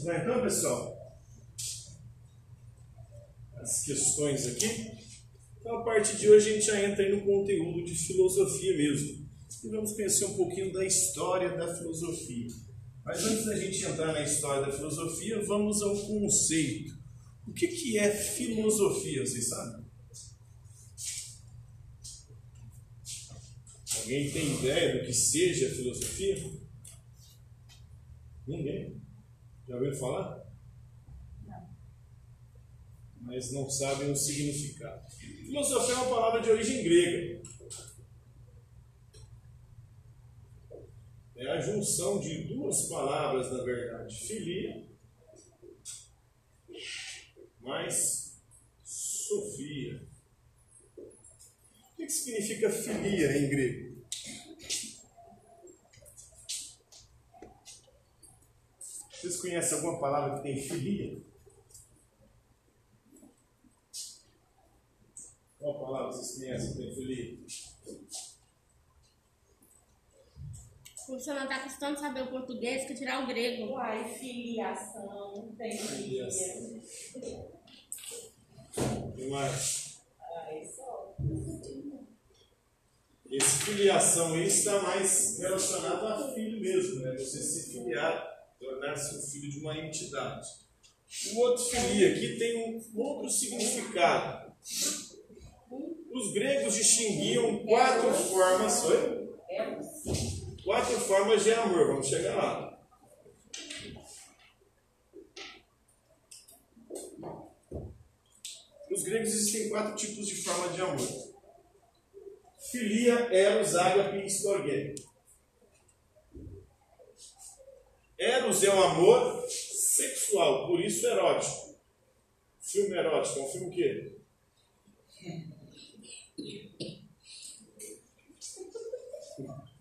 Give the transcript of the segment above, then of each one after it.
Vamos lá então, pessoal? As questões aqui. Então, a partir de hoje, a gente já entra no conteúdo de filosofia mesmo. E vamos conhecer um pouquinho da história da filosofia. Mas antes da gente entrar na história da filosofia, vamos ao conceito. O que, que é filosofia, vocês sabem? Alguém tem ideia do que seja filosofia? Ninguém? Já ouviu falar? Não. Mas não sabem o significado. Filosofia é uma palavra de origem grega. É a junção de duas palavras, na verdade. Filia mais Sofia. O que significa filia em grego? Vocês conhecem alguma palavra que tem filia? Qual palavra vocês conhecem que tem filia? Você não está acostumado a saber o português, que tirar o grego. Uai, filiação, tem filia. E mais? Ai, só. Esse filiação aí está mais relacionado a filho mesmo, né? Você se filiar tornar-se um filho de uma entidade. O outro filia aqui tem um outro significado. Os gregos distinguiam quatro formas. Oi? Quatro formas de amor. Vamos chegar lá. Os gregos existem quatro tipos de forma de amor. Filia, eros, ágape e storge. Eros é um amor sexual, por isso erótico. Filme erótico é um filme o quê?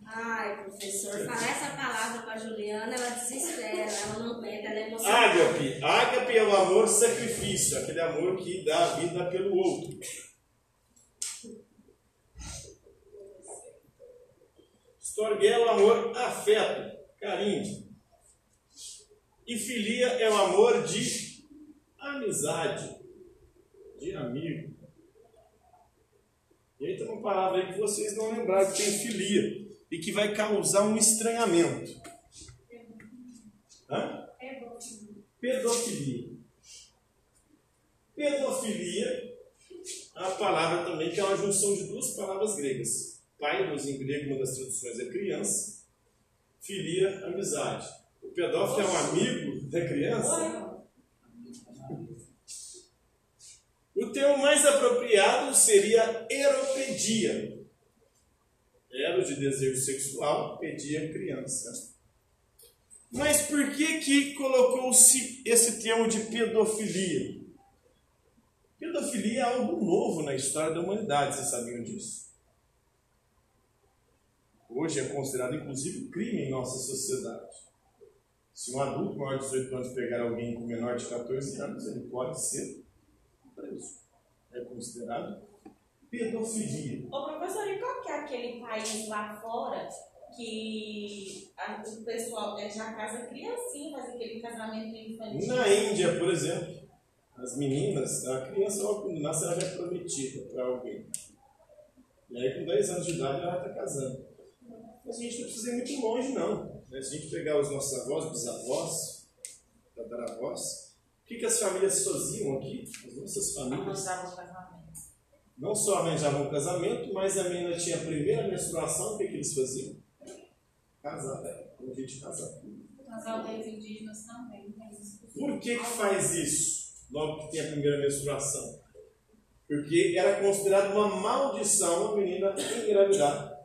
Ai, professor, falar essa palavra com a Juliana, ela desespera, ela não aguenta, ela é emocionada. Ágape. Ágape é o amor sacrifício, aquele amor que dá a vida pelo outro. Storge é o amor afeto, carinho. E filia é o amor de amizade, de amigo. E aí tem uma palavra aí que vocês não lembraram que tem filia e que vai causar um estranhamento. Hã? Pedofilia. Pedofilia uma palavra também que é uma junção de duas palavras gregas. Pailos em grego, uma das traduções é criança. Filia, amizade. O pedófilo é um amigo da criança? O termo mais apropriado seria eropedia. Ero de desejo sexual, pedia criança. Mas por que que colocou-se esse termo de pedofilia? Pedofilia é algo novo na história da humanidade, vocês sabiam disso? Hoje é considerado inclusive crime em nossa sociedade. Se um adulto maior de 18 anos pegar alguém com menor de 14 anos, ele pode ser preso. É considerado pedofilia. Ô professor, e qual que é aquele país lá fora que a, o pessoal é, já casa criancinha, faz aquele casamento infantil? Na Índia, por exemplo, as meninas, a criança quando nasce ela já é prometida para alguém. E aí com 10 anos de idade ela está casando. Mas a gente não precisa ir muito longe não. Né? Se a gente pegar os nossos avós, bisavós, tataravós, o que, que as famílias faziam aqui? As nossas famílias. Não só arranjavam casamento, mas a menina tinha a primeira menstruação, o que, que eles faziam? Casar, né? Um dia de casar. Casal dos indígenas também. Por que, que faz isso? Logo que tem a primeira menstruação. Porque era considerado uma maldição a menina engravidar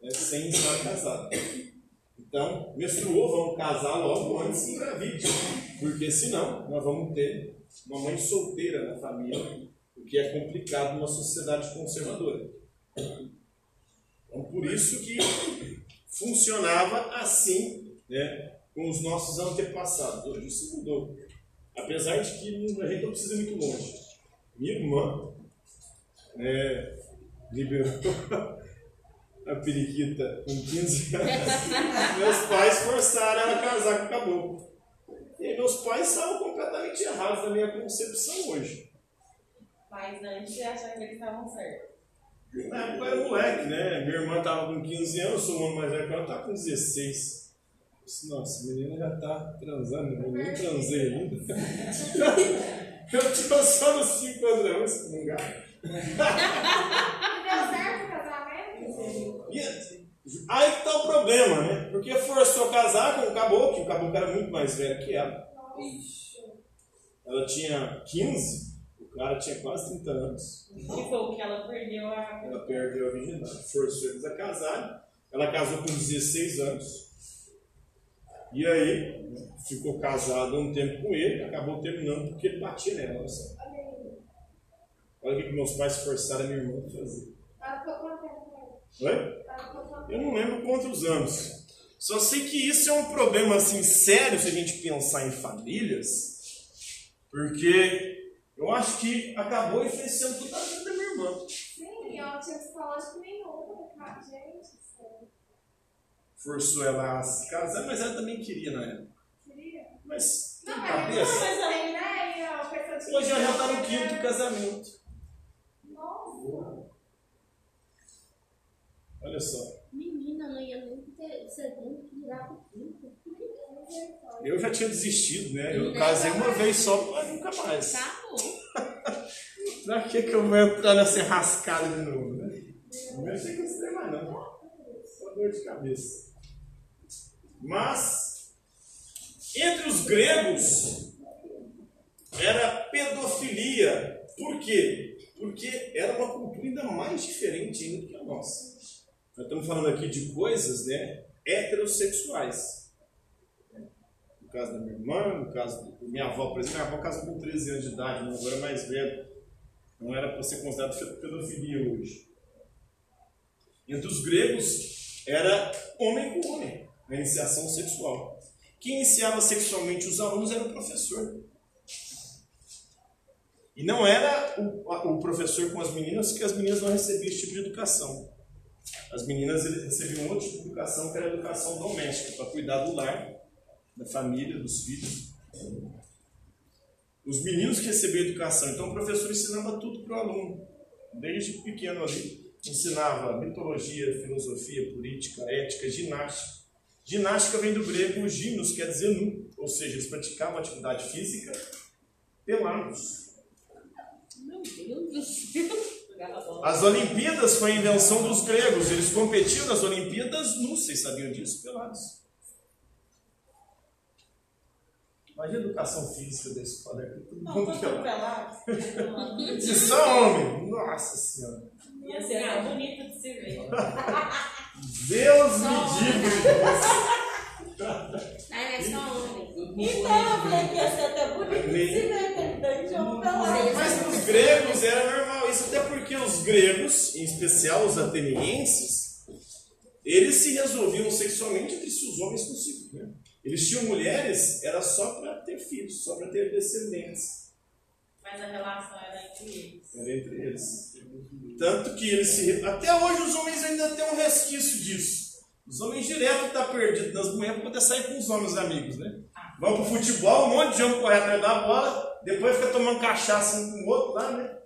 né, sem estar casada. Então, menstruou, vamos casar logo antes de engravide. Porque senão nós vamos ter uma mãe solteira na família, o que é complicado numa sociedade conservadora. Então, por isso que funcionava assim né, com os nossos antepassados. Hoje isso mudou. Apesar de que a gente não precisa ir muito longe. Minha irmã né, liberou a periquita com 15 anos, meus pais forçaram ela a casar com o caboclo. E aí meus pais estavam completamente errados na minha concepção hoje. Mas antes você achava que eles estavam certos. Na época eu era moleque, né? Minha irmã estava com 15 anos, sou um ano mais velho que ela, tá com 16. Eu disse, Nossa, a menina já tá transando, eu nem transei ainda. eu tinha só nos 5 anos, esse lugar. Deu certo o casamento? E aí que tá o problema, né? Porque forçou a casar com o caboclo, que o caboclo era muito mais velho que ela. Ela tinha 15, o cara tinha quase 30 anos. E foi o que ela perdeu a. Ela perdeu a virgindade, forçou eles a casarem. Ela casou com 16 anos. E aí, ficou casada um tempo com ele, acabou terminando porque ele batia nela. Olha só. Olha o que que meus pais forçaram a minha irmã a fazer. Ela ficou com Ficou quanto Eu não lembro quantos anos. Só sei que isso é um problema assim sério se a gente pensar em famílias, porque eu acho que acabou influenciando toda a vida da minha irmã. Sim, e ela não tinha psicológico nenhum, cara. Gente. Forçou ela a se casar, mas ela também queria na época. Queria. Mas tem Não, mas cabeça. não, mas tem ideia, a pessoa tinha Hoje ela já está no quinto casamento. Olha só. Menina, ter segundo que virar pro quinto. Eu já tinha desistido, né? Eu casei uma vez só, mas nunca mais. Tá bom. Pra que, que eu vou entrar nessa rascada de novo, né? Não que eu sei mais, não. Só dor de cabeça. Mas, entre os gregos, era pedofilia. Por quê? Porque era uma cultura ainda mais diferente ainda do que a nossa. Nós estamos falando aqui de coisas né, heterossexuais. No caso da minha irmã, no caso da minha avó, por exemplo, minha avó casou com 13 anos de idade, meu avô era mais velho. Não era para ser considerado pedofilia hoje. Entre os gregos, era homem com homem, na iniciação sexual. Quem iniciava sexualmente os alunos era o professor. E não era o, a- o professor com as meninas, que as meninas não recebiam esse tipo de educação. As meninas recebiam tipo de educação, que era a educação doméstica, para cuidar do lar, da família, dos filhos. Os meninos que recebiam educação, então o professor ensinava tudo para o aluno, desde pequeno ali. Ensinava mitologia, filosofia, política, ética, ginástica. Ginástica vem do grego ginos, quer dizer nu, ou seja, eles praticavam atividade física pelados. Meu Deus do céu. As Olimpíadas foi a invenção dos gregos, eles competiam nas Olimpíadas nus, vocês sabiam disso? Pelados. Imagina a educação física da escola aqui, todo Não, mundo tô pelado. Se só homem, nossa senhora. Ia ser até bonito de se ver. Deus me livre. Aí é só homem. Então, eu falei que ia ser até bonito de se ver, que ele de homem pelado. Mas nos gregos era normal isso, até porque os gregos, em especial os atenienses, eles se resolviam sexualmente entre si, os homens consigo. Né? Eles tinham mulheres, era só para ter filhos, só para ter descendentes. Mas a relação era entre eles. Era entre eles. Tanto que eles se. Até hoje os homens ainda têm um resquício disso. Os homens direto estão tá perdidos nas mulheres para poder sair com os homens amigos, né? Vão pro futebol, um monte de homem corre atrás da bola, depois fica tomando cachaça um com o outro lá, né?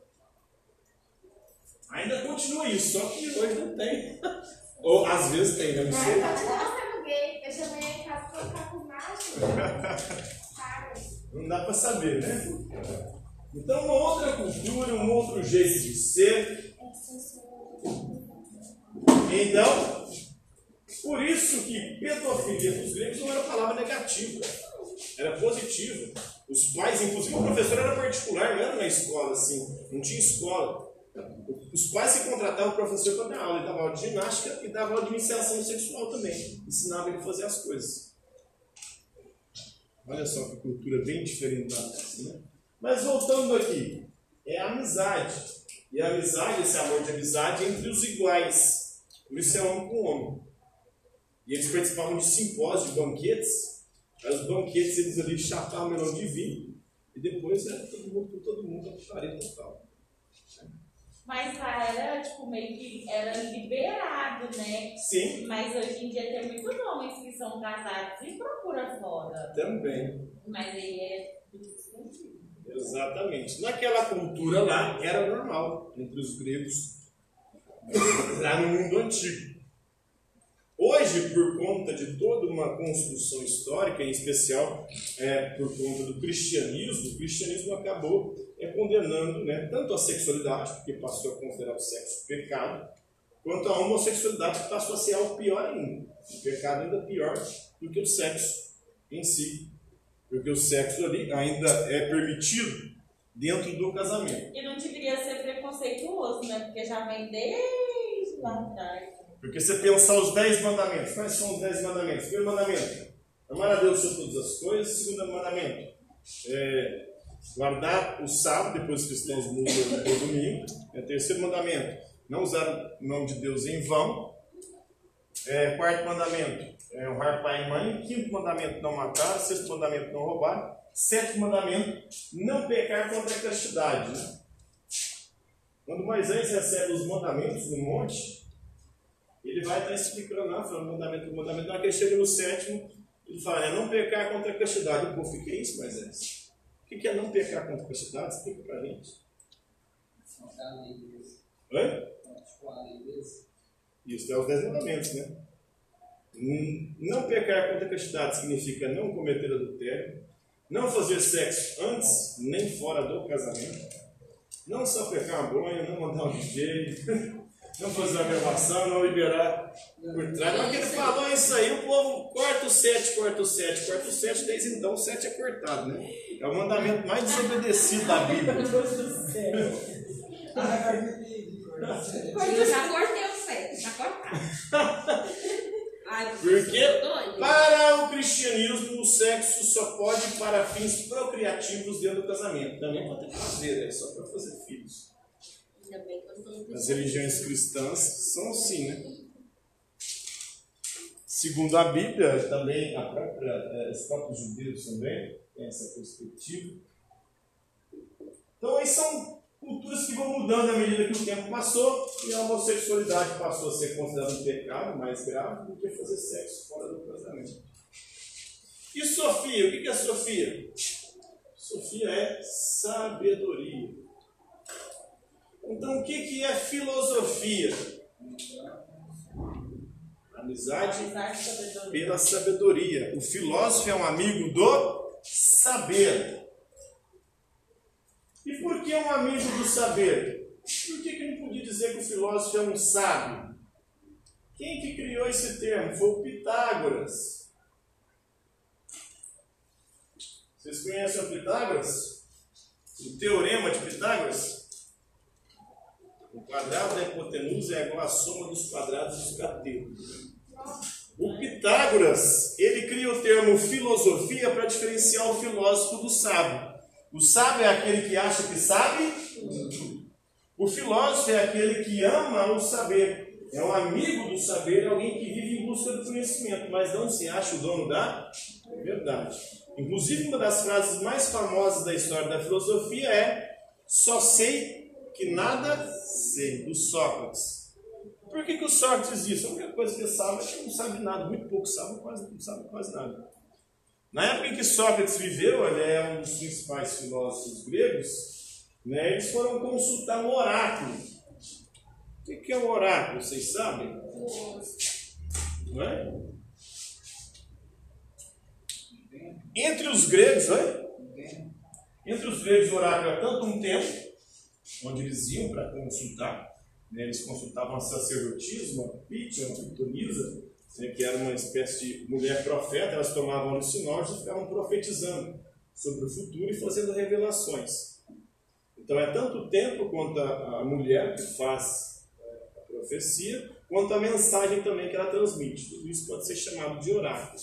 Ainda continua isso, só que hoje não tem. Ou às vezes tem, né? Não sei. Eu chamei em casa pra ficar com machos. Cara. Não dá para saber, né? Então, uma outra cultura, um outro jeito de ser. Então, por isso que pedofilia dos gregos não era palavra negativa, era positiva. Os pais, inclusive o professor era particular, não era na escola assim, não tinha escola. Os pais se contratavam o professor para dar aula, ele dava aula de ginástica e dava aula de iniciação sexual também, ensinava ele a fazer as coisas. Olha só que cultura bem diferente dessa, né? Mas voltando aqui, é a amizade. E a amizade, esse amor de amizade, é entre os iguais. Por isso é homem com homem. E eles participavam de simpósios, de banquetes. Aí os banquetes, eles ali chapavam melão de vinho. E depois era todo mundo com todo mundo, a total. Mas lá era, tipo, meio que era liberado, né? Sim, Mas hoje em dia tem muitos homens que são casados e procuram fora. Também. Mas aí é. Exatamente. Naquela cultura lá era normal entre os gregos, lá no mundo antigo. Hoje, por conta de toda uma construção histórica, em especial é, por conta do cristianismo, o cristianismo acabou é, condenando né, tanto a sexualidade, porque passou a considerar o sexo pecado, quanto a homossexualidade, que passou a ser algo pior ainda. O pecado ainda pior do que o sexo em si. Porque o sexo ali ainda é permitido dentro do casamento. E não deveria ser preconceituoso, né? Porque já vem desde lá atrás. Porque você pensar os dez mandamentos, quais são os dez mandamentos? Primeiro mandamento, amar a Deus sobre todas as coisas. Segundo mandamento, é, guardar o sábado, depois os cristãos mudam no domingo. É, terceiro mandamento, não usar o nome de Deus em vão. É, quarto mandamento, é, honrar pai e mãe. Quinto mandamento, não matar. Sexto mandamento, não roubar. Sétimo mandamento, não pecar contra a castidade. Né? Quando Moisés recebe os mandamentos no monte, ele vai estar explicando lá, falando mandamento por mandamento. Na hora que ele chega no sétimo, ele fala, é não pecar contra a castidade. O povo, o que é isso, Moisés? O que é não pecar contra a castidade? Explica pra gente. Oi? Isso é os dez mandamentos, né? Não pecar contra a castidade significa não cometer adultério, não fazer sexo antes nem fora do casamento, não só pecar uma bronha, não mandar um DJ, não fazer uma gravação, não liberar por trás. Mas que ele falou isso aí, o povo corta o 7, corta o 7, corta o 7, desde então o 7 é cortado, né? É o mandamento mais desobedecido da Bíblia. Eu já cortei o sete, já cortado. Porque para o cristianismo o sexo só pode para fins procriativos dentro do casamento. Também pode ter prazer, é só para fazer filhos. As religiões cristãs são assim, né? Segundo a Bíblia, também a própria, eh, os próprios judeus também têm essa perspectiva. Então, aí são culturas que vão mudando à medida que o tempo passou e a homossexualidade passou a ser considerada um pecado mais grave do que fazer sexo fora do casamento. E Sofia? O que é Sofia? Sofia é sabedoria. Então, o que que é filosofia? Amizade pela sabedoria. O filósofo é um amigo do saber. E por que um amigo do saber? Por que, que não podia dizer que o filósofo é um sábio? Quem que criou esse termo? Foi o Pitágoras. Vocês conhecem o Pitágoras? O teorema de Pitágoras? O quadrado da hipotenusa é igual à soma dos quadrados dos catetos. O Pitágoras, ele cria o termo filosofia para diferenciar o filósofo do sábio. O sábio é aquele que acha que sabe. O filósofo é aquele que ama o saber. É um amigo do saber, é alguém que vive em busca do conhecimento, mas não se acha o dono da verdade. Inclusive, uma das frases mais famosas da história da filosofia é: Só sei que nada sei, do Sócrates. Por que, que o Sócrates diz isso? A única coisa que sabe é que não sabe nada, muito pouco sabe, quase não sabe quase nada. Na época em que Sócrates viveu, ele é um dos principais filósofos gregos, né, eles foram consultar um oráculo. O que que é um oráculo? Vocês sabem? Não é? Entre os gregos, né? Entre os gregos, o oráculo é tanto um templo, onde eles iam para consultar, né, eles consultavam a sacerdotisa, uma Pítia, uma pitonisa, né, que era uma espécie de mulher profeta, elas tomavam alucinógenos e ficavam profetizando sobre o futuro e fazendo revelações. Então é tanto o tempo quanto a, a mulher que faz é, a profecia, quanto a mensagem também que ela transmite. Tudo isso pode ser chamado de oráculo.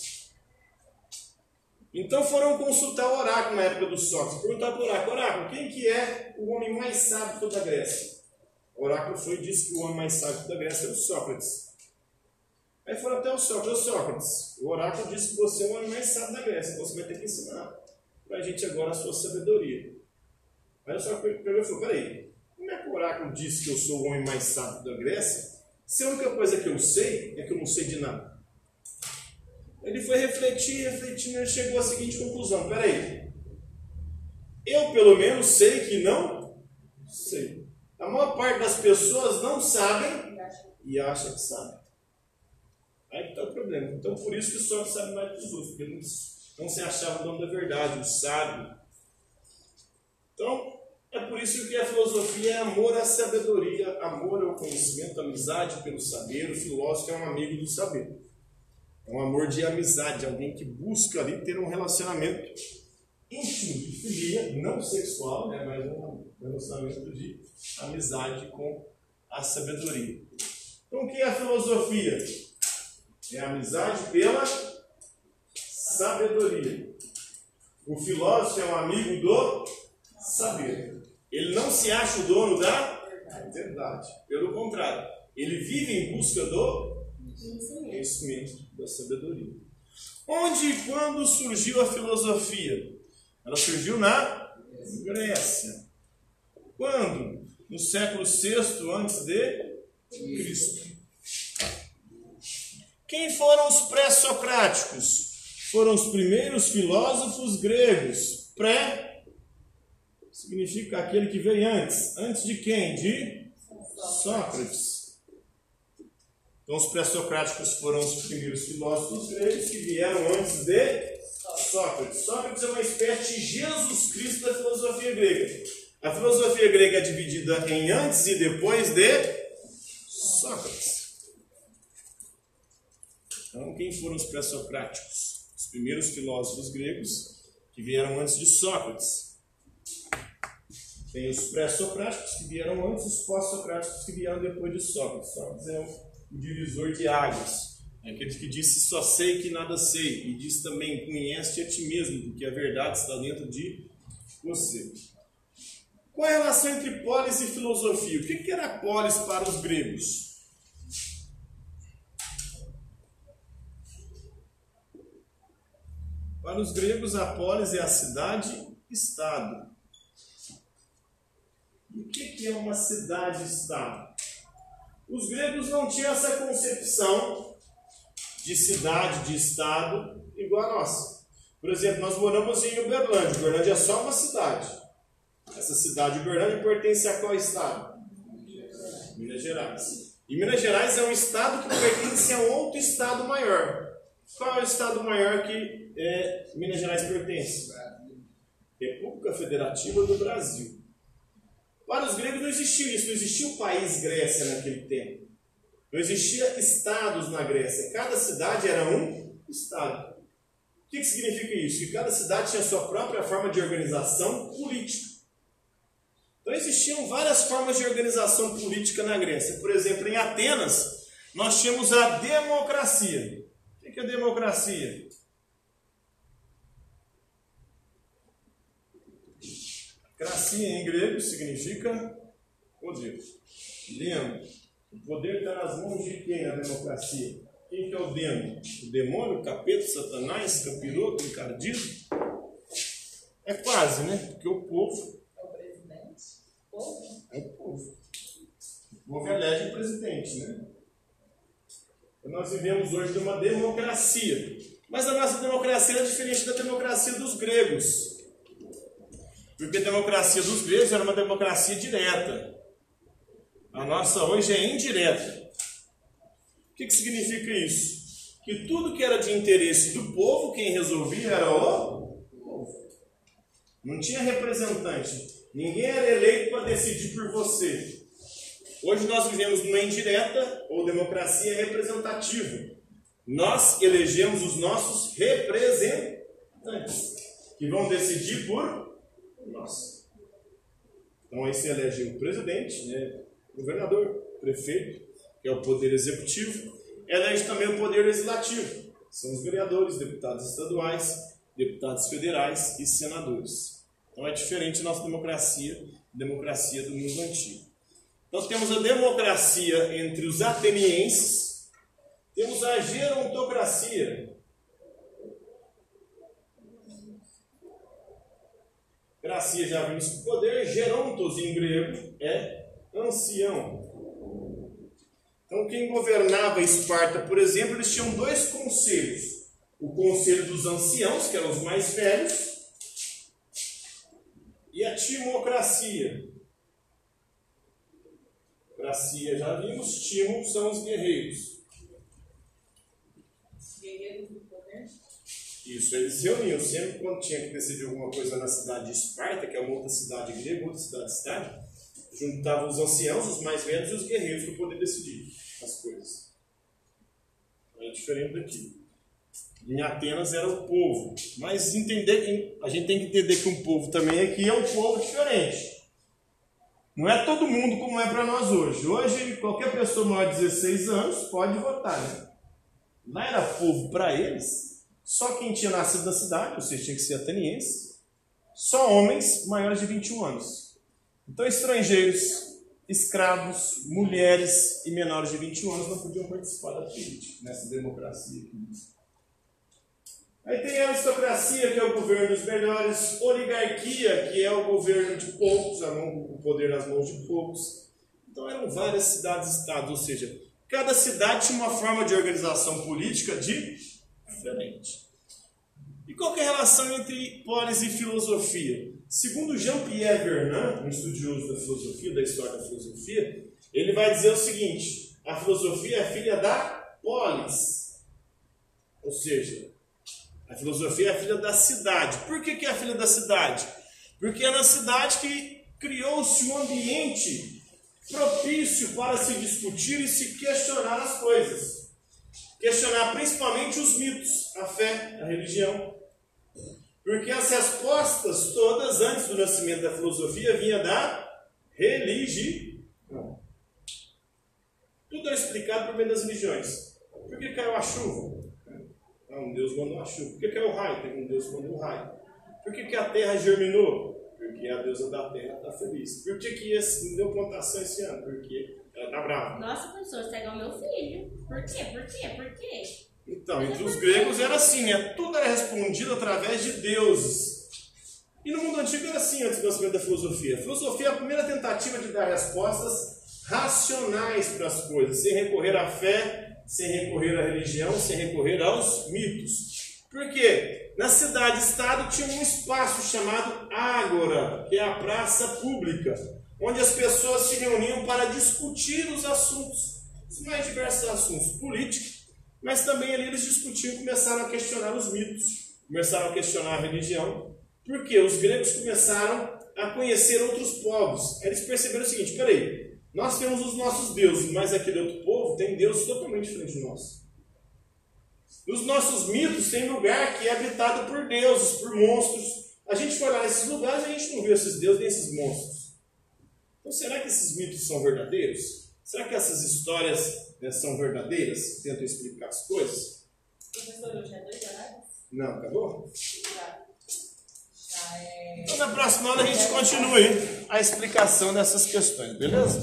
Então foram consultar o oráculo na época do Sócrates. Perguntaram para o oráculo, oráculo, quem que é o homem mais sábio de toda a Grécia? O oráculo foi e disse que o homem mais sábio de toda a Grécia era o Sócrates. Aí foram até o Sócrates, ô Sócrates, o oráculo disse que você é o homem mais sábio da Grécia, então você vai ter que ensinar para a gente agora a sua sabedoria. Aí o Sócrates pegou e falou, peraí, como é que o oráculo disse que eu sou o homem mais sábio da Grécia? Se a única coisa que eu sei é que eu não sei de nada. Ele foi refletir, refletindo, e chegou à seguinte conclusão: peraí, eu pelo menos sei que não sei. A maior parte das pessoas não sabem e acha que sabe. Aí está o problema. Então por isso que só sabe mais que os outros, porque não, não se achava o dono da verdade, o sábio. Então, é por isso que a filosofia é amor à sabedoria, amor ao conhecimento, amizade pelo saber. O filósofo é um amigo do saber. É um amor de amizade, alguém que busca ali ter um relacionamento íntimo de filia, não sexual, né, mas um relacionamento de amizade com a sabedoria. Então, o que é a filosofia? É a amizade pela sabedoria. O filósofo é um amigo do saber. Ele não se acha o dono da verdade. Pelo contrário, ele vive em busca do conhecimento, da sabedoria. Onde e quando surgiu a filosofia? Ela surgiu na Grécia. Quando? No século VI antes de Cristo. Quem foram os pré-socráticos? Foram os primeiros filósofos gregos. Pré significa aquele que veio antes. Antes de quem? De Sócrates. Então, os pré-socráticos foram os primeiros filósofos gregos que vieram antes de Sócrates. Sócrates é uma espécie de Jesus Cristo da filosofia grega. A filosofia grega é dividida em antes e depois de Sócrates. Então, quem foram os pré-socráticos? Os primeiros filósofos gregos que vieram antes de Sócrates. Tem os pré-socráticos que vieram antes, os pós-socráticos que vieram depois de Sócrates. Sócrates é o divisor de águas. É aquele que disse só sei que nada sei. E diz também conhece a ti mesmo, porque a verdade está dentro de você. Qual a relação entre polis e filosofia? O que era polis para os gregos? Para os gregos, a polis é a cidade-estado. E o que é uma cidade-estado? Os gregos não tinham essa concepção de cidade, de estado, igual a nossa. Por exemplo, nós moramos em Uberlândia. Uberlândia é só uma cidade. Essa cidade de Uberlândia pertence a qual estado? Minas Gerais. E Minas Gerais é um estado que pertence a outro estado maior. Qual é o estado maior que é, Minas Gerais pertence? República Federativa do Brasil. Para os gregos não existia isso, não existia o país Grécia naquele tempo. Não existia estados na Grécia. Cada cidade era um estado. O que, que significa isso? Que cada cidade tinha sua própria forma de organização política. Então existiam várias formas de organização política na Grécia. Por exemplo, em Atenas, nós tínhamos a democracia. O que é democracia? Cracia em grego significa poder. Demo. O poder está nas mãos de quem na democracia? Quem que é o demo? O demônio, o capeta, o satanás, capiroto, encardido? É quase, né? Porque o povo. É o presidente? O povo? É o povo. O povo elege o presidente, né? Nós vivemos hoje numa democracia. Mas a nossa democracia é diferente da democracia dos gregos. Porque a democracia dos gregos era uma democracia direta. A nossa hoje é indireta. O que, que significa isso? Que tudo que era de interesse do povo, quem resolvia era o povo. Não tinha representante. Ninguém era eleito para decidir por você. Hoje nós vivemos numa indireta ou democracia representativa. Nós elegemos os nossos representantes, que vão decidir por Então aí se elege o presidente, né, governador, prefeito, que é o poder executivo, elege também o poder legislativo, são os vereadores, deputados estaduais, deputados federais e senadores. Então é diferente a nossa democracia, democracia do mundo antigo. Nós temos a democracia entre os atenienses, temos a gerontocracia. Gracia já vimos que poder, gerontos em grego, é ancião. Então, quem governava Esparta, por exemplo, eles tinham dois conselhos. o conselho dos anciãos, que eram os mais velhos, e a timocracia. Cracia já vimos, timo são os. Guerreiros do poder. Isso, eles se reuniam sempre quando tinha que decidir alguma coisa na cidade de Esparta, que é uma outra cidade grega, outra cidade-estado, juntavam os anciãos, os mais velhos e os guerreiros para poder decidir as coisas. É diferente daqui. Em Atenas era o povo, mas entender, a gente tem que entender que um povo também aqui é um povo diferente. Não é todo mundo como é para nós hoje. Hoje, qualquer pessoa maior de 16 anos pode votar. Né? Lá era povo para eles, só quem tinha nascido na cidade, ou seja, tinha que ser ateniense, só homens maiores de 21 anos. Então, estrangeiros, escravos, mulheres e menores de 21 anos não podiam participar da política, nessa democracia aqui. Aí tem a aristocracia, que é o governo dos melhores, oligarquia, que é o governo de poucos, o poder nas mãos de poucos. Então eram várias cidades-estados, ou seja, cada cidade tinha uma forma de organização política diferente. E qual é a relação entre polis e filosofia? Segundo Jean-Pierre Vernant, um estudioso da filosofia, da história da filosofia, ele vai dizer o seguinte: a filosofia é filha da polis. Ou seja, a filosofia é filha da cidade. Por que, que é filha da cidade? Porque é na cidade que criou-se um ambiente propício para se discutir e se questionar as coisas. Questionar principalmente os mitos, a fé, a religião. Porque as respostas todas antes do nascimento da filosofia vinha da religião. Tudo é explicado por meio das religiões. Por que caiu a chuva? Ah, um Deus mandou a chuva. Por que caiu o raio? Tem um Deus mandou o raio. Por que, que a terra germinou? Porque a deusa da terra está feliz. Por que, que esse, não deu plantação esse ano? Porque ela está brava. Nossa, professor, você é meu filho. Por quê? Por quê? Por quê? Então, entre os gregos era assim, é, tudo era respondido através de deuses. E no mundo antigo era assim, antes do nascimento da filosofia. A filosofia é a primeira tentativa de dar respostas racionais para as coisas, sem recorrer à fé sem recorrer à religião, sem recorrer aos mitos. Por quê? Na cidade-estado tinha um espaço chamado Ágora, que é a praça pública, onde as pessoas se reuniam para discutir os assuntos, os mais diversos assuntos políticos, mas também ali eles discutiam, começaram a questionar os mitos, começaram a questionar a religião, porque os gregos começaram a conhecer outros povos. Eles perceberam o seguinte: peraí, nós temos os nossos deuses, mas aquele outro povo tem deuses totalmente diferentes de nós. Nos nossos mitos tem lugar que é habitado por deuses, por monstros. A gente foi lá nesses lugares e a gente não viu esses deuses nem esses monstros. Então será que esses mitos são verdadeiros? Será que essas histórias né, são verdadeiras? Tentam explicar as coisas? Professor, hoje é dois horários? Não, acabou? Já. Já é. Então na próxima aula a gente continua aí a explicação dessas questões, beleza?